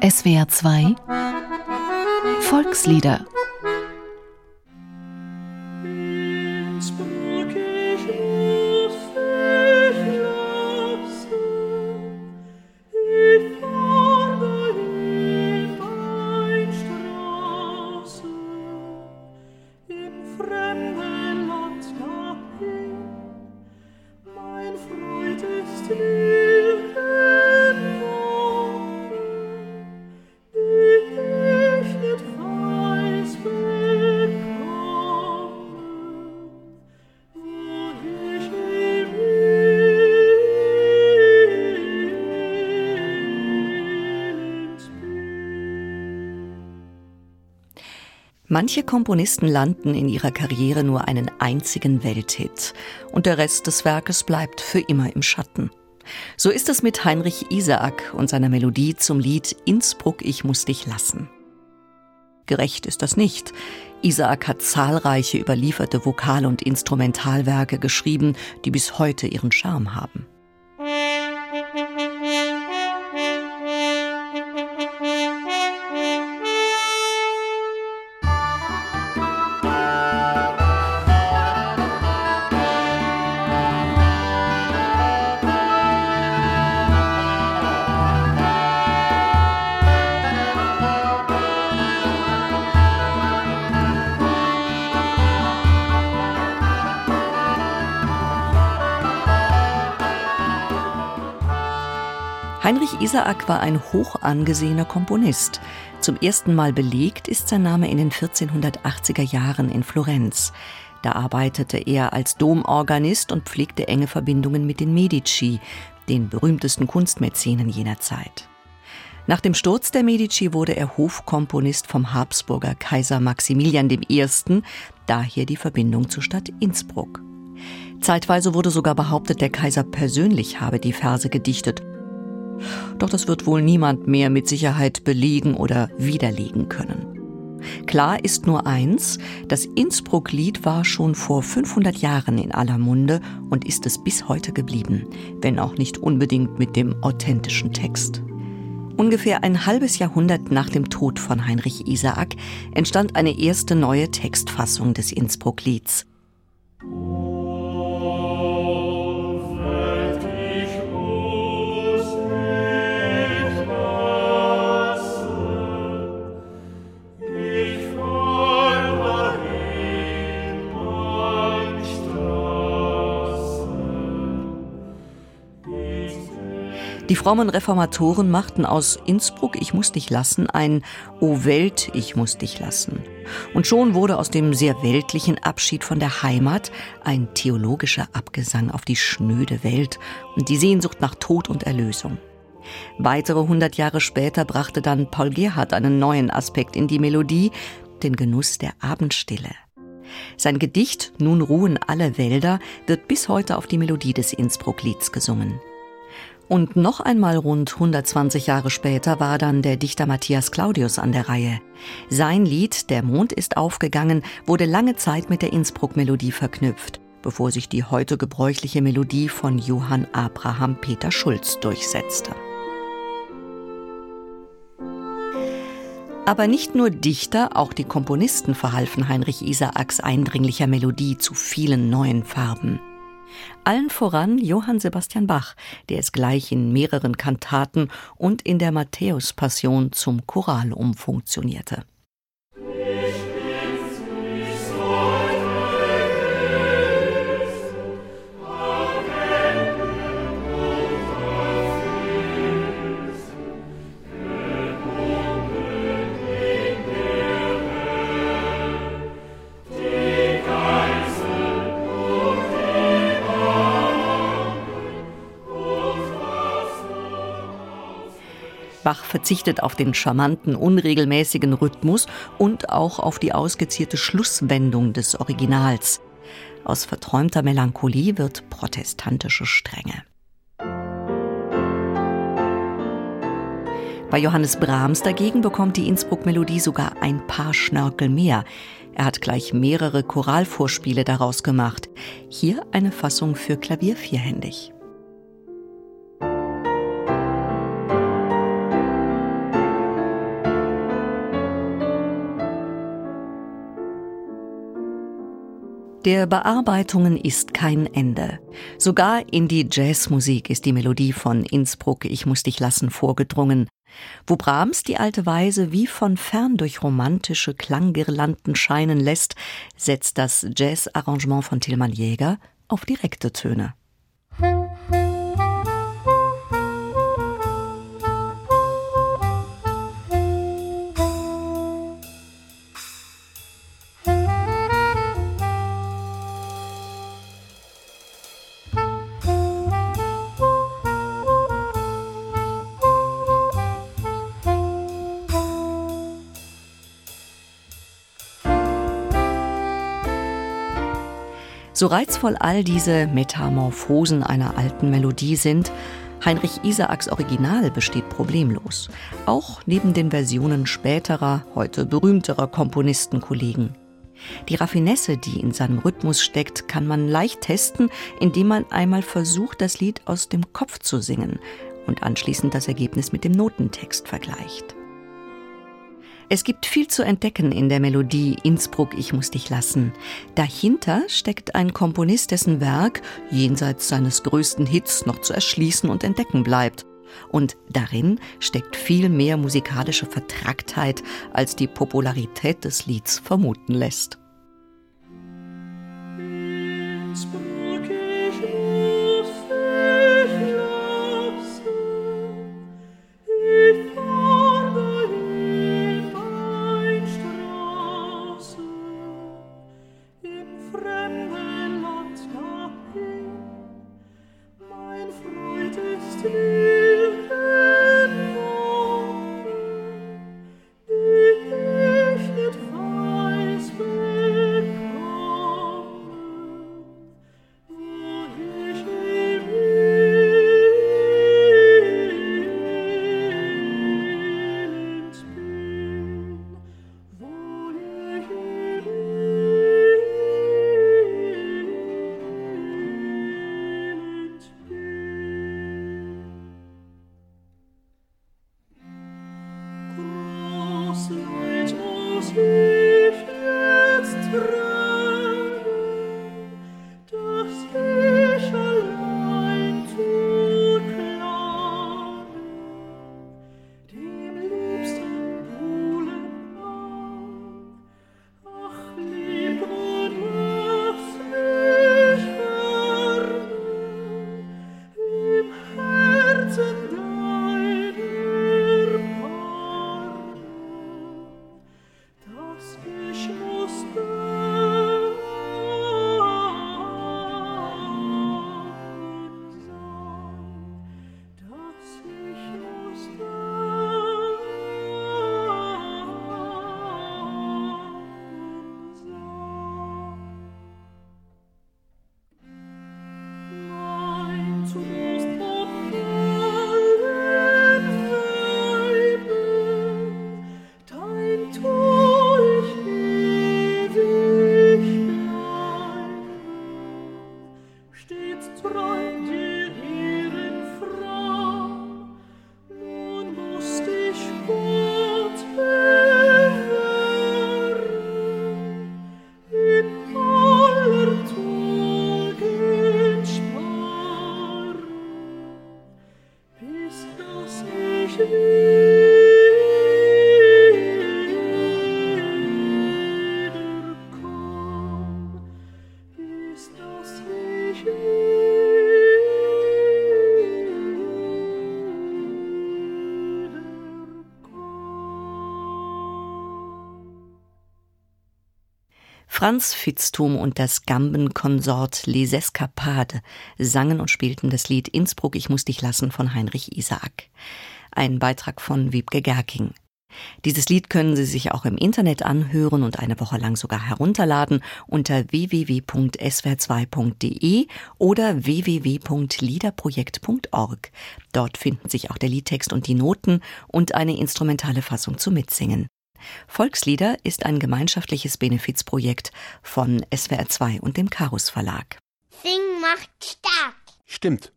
SWR 2 Volkslieder Manche Komponisten landen in ihrer Karriere nur einen einzigen Welthit und der Rest des Werkes bleibt für immer im Schatten. So ist es mit Heinrich Isaak und seiner Melodie zum Lied Innsbruck, ich muss dich lassen. Gerecht ist das nicht. Isaak hat zahlreiche überlieferte Vokal- und Instrumentalwerke geschrieben, die bis heute ihren Charme haben. Heinrich Isaak war ein hoch angesehener Komponist. Zum ersten Mal belegt ist sein Name in den 1480er Jahren in Florenz. Da arbeitete er als Domorganist und pflegte enge Verbindungen mit den Medici, den berühmtesten Kunstmäzenen jener Zeit. Nach dem Sturz der Medici wurde er Hofkomponist vom Habsburger Kaiser Maximilian I., daher die Verbindung zur Stadt Innsbruck. Zeitweise wurde sogar behauptet, der Kaiser persönlich habe die Verse gedichtet doch das wird wohl niemand mehr mit Sicherheit belegen oder widerlegen können. Klar ist nur eins, das Innsbruck-Lied war schon vor 500 Jahren in aller Munde und ist es bis heute geblieben, wenn auch nicht unbedingt mit dem authentischen Text. Ungefähr ein halbes Jahrhundert nach dem Tod von Heinrich Isaak entstand eine erste neue Textfassung des Innsbruck-Lieds. Die frommen Reformatoren machten aus Innsbruck, ich muss dich lassen, ein O Welt, ich muss dich lassen. Und schon wurde aus dem sehr weltlichen Abschied von der Heimat ein theologischer Abgesang auf die schnöde Welt und die Sehnsucht nach Tod und Erlösung. Weitere hundert Jahre später brachte dann Paul Gerhardt einen neuen Aspekt in die Melodie, den Genuss der Abendstille. Sein Gedicht Nun ruhen alle Wälder wird bis heute auf die Melodie des Innsbruck-Lieds gesungen. Und noch einmal rund 120 Jahre später war dann der Dichter Matthias Claudius an der Reihe. Sein Lied Der Mond ist aufgegangen wurde lange Zeit mit der Innsbruck-Melodie verknüpft, bevor sich die heute gebräuchliche Melodie von Johann Abraham Peter Schulz durchsetzte. Aber nicht nur Dichter, auch die Komponisten verhalfen Heinrich Isaaks eindringlicher Melodie zu vielen neuen Farben. Allen voran Johann Sebastian Bach, der es gleich in mehreren Kantaten und in der Matthäus-Passion zum Choral umfunktionierte. Bach verzichtet auf den charmanten, unregelmäßigen Rhythmus und auch auf die ausgezierte Schlusswendung des Originals. Aus verträumter Melancholie wird protestantische Strenge. Bei Johannes Brahms dagegen bekommt die Innsbruck-Melodie sogar ein paar Schnörkel mehr. Er hat gleich mehrere Choralvorspiele daraus gemacht. Hier eine Fassung für Klavier vierhändig. Der Bearbeitungen ist kein Ende. Sogar in die Jazzmusik ist die Melodie von Innsbruck Ich muss dich lassen vorgedrungen, wo Brahms die alte Weise wie von fern durch romantische Klanggirlanden scheinen lässt, setzt das Jazzarrangement von Tilman Jäger auf direkte Töne. So reizvoll all diese Metamorphosen einer alten Melodie sind, Heinrich Isaaks Original besteht problemlos, auch neben den Versionen späterer, heute berühmterer Komponistenkollegen. Die Raffinesse, die in seinem Rhythmus steckt, kann man leicht testen, indem man einmal versucht, das Lied aus dem Kopf zu singen und anschließend das Ergebnis mit dem Notentext vergleicht. Es gibt viel zu entdecken in der Melodie Innsbruck, ich muss dich lassen. Dahinter steckt ein Komponist, dessen Werk jenseits seines größten Hits noch zu erschließen und entdecken bleibt. Und darin steckt viel mehr musikalische Vertracktheit, als die Popularität des Lieds vermuten lässt. see. Franz Fitztum und das Gambenkonsort Les Escapades sangen und spielten das Lied Innsbruck, ich muss dich lassen von Heinrich Isaak. Ein Beitrag von Wiebke Gerking. Dieses Lied können Sie sich auch im Internet anhören und eine Woche lang sogar herunterladen unter www.swr2.de oder www.liederprojekt.org. Dort finden sich auch der Liedtext und die Noten und eine instrumentale Fassung zum Mitsingen. Volkslieder ist ein gemeinschaftliches Benefizprojekt von SWR2 und dem Karus Verlag. Sing macht stark. Stimmt.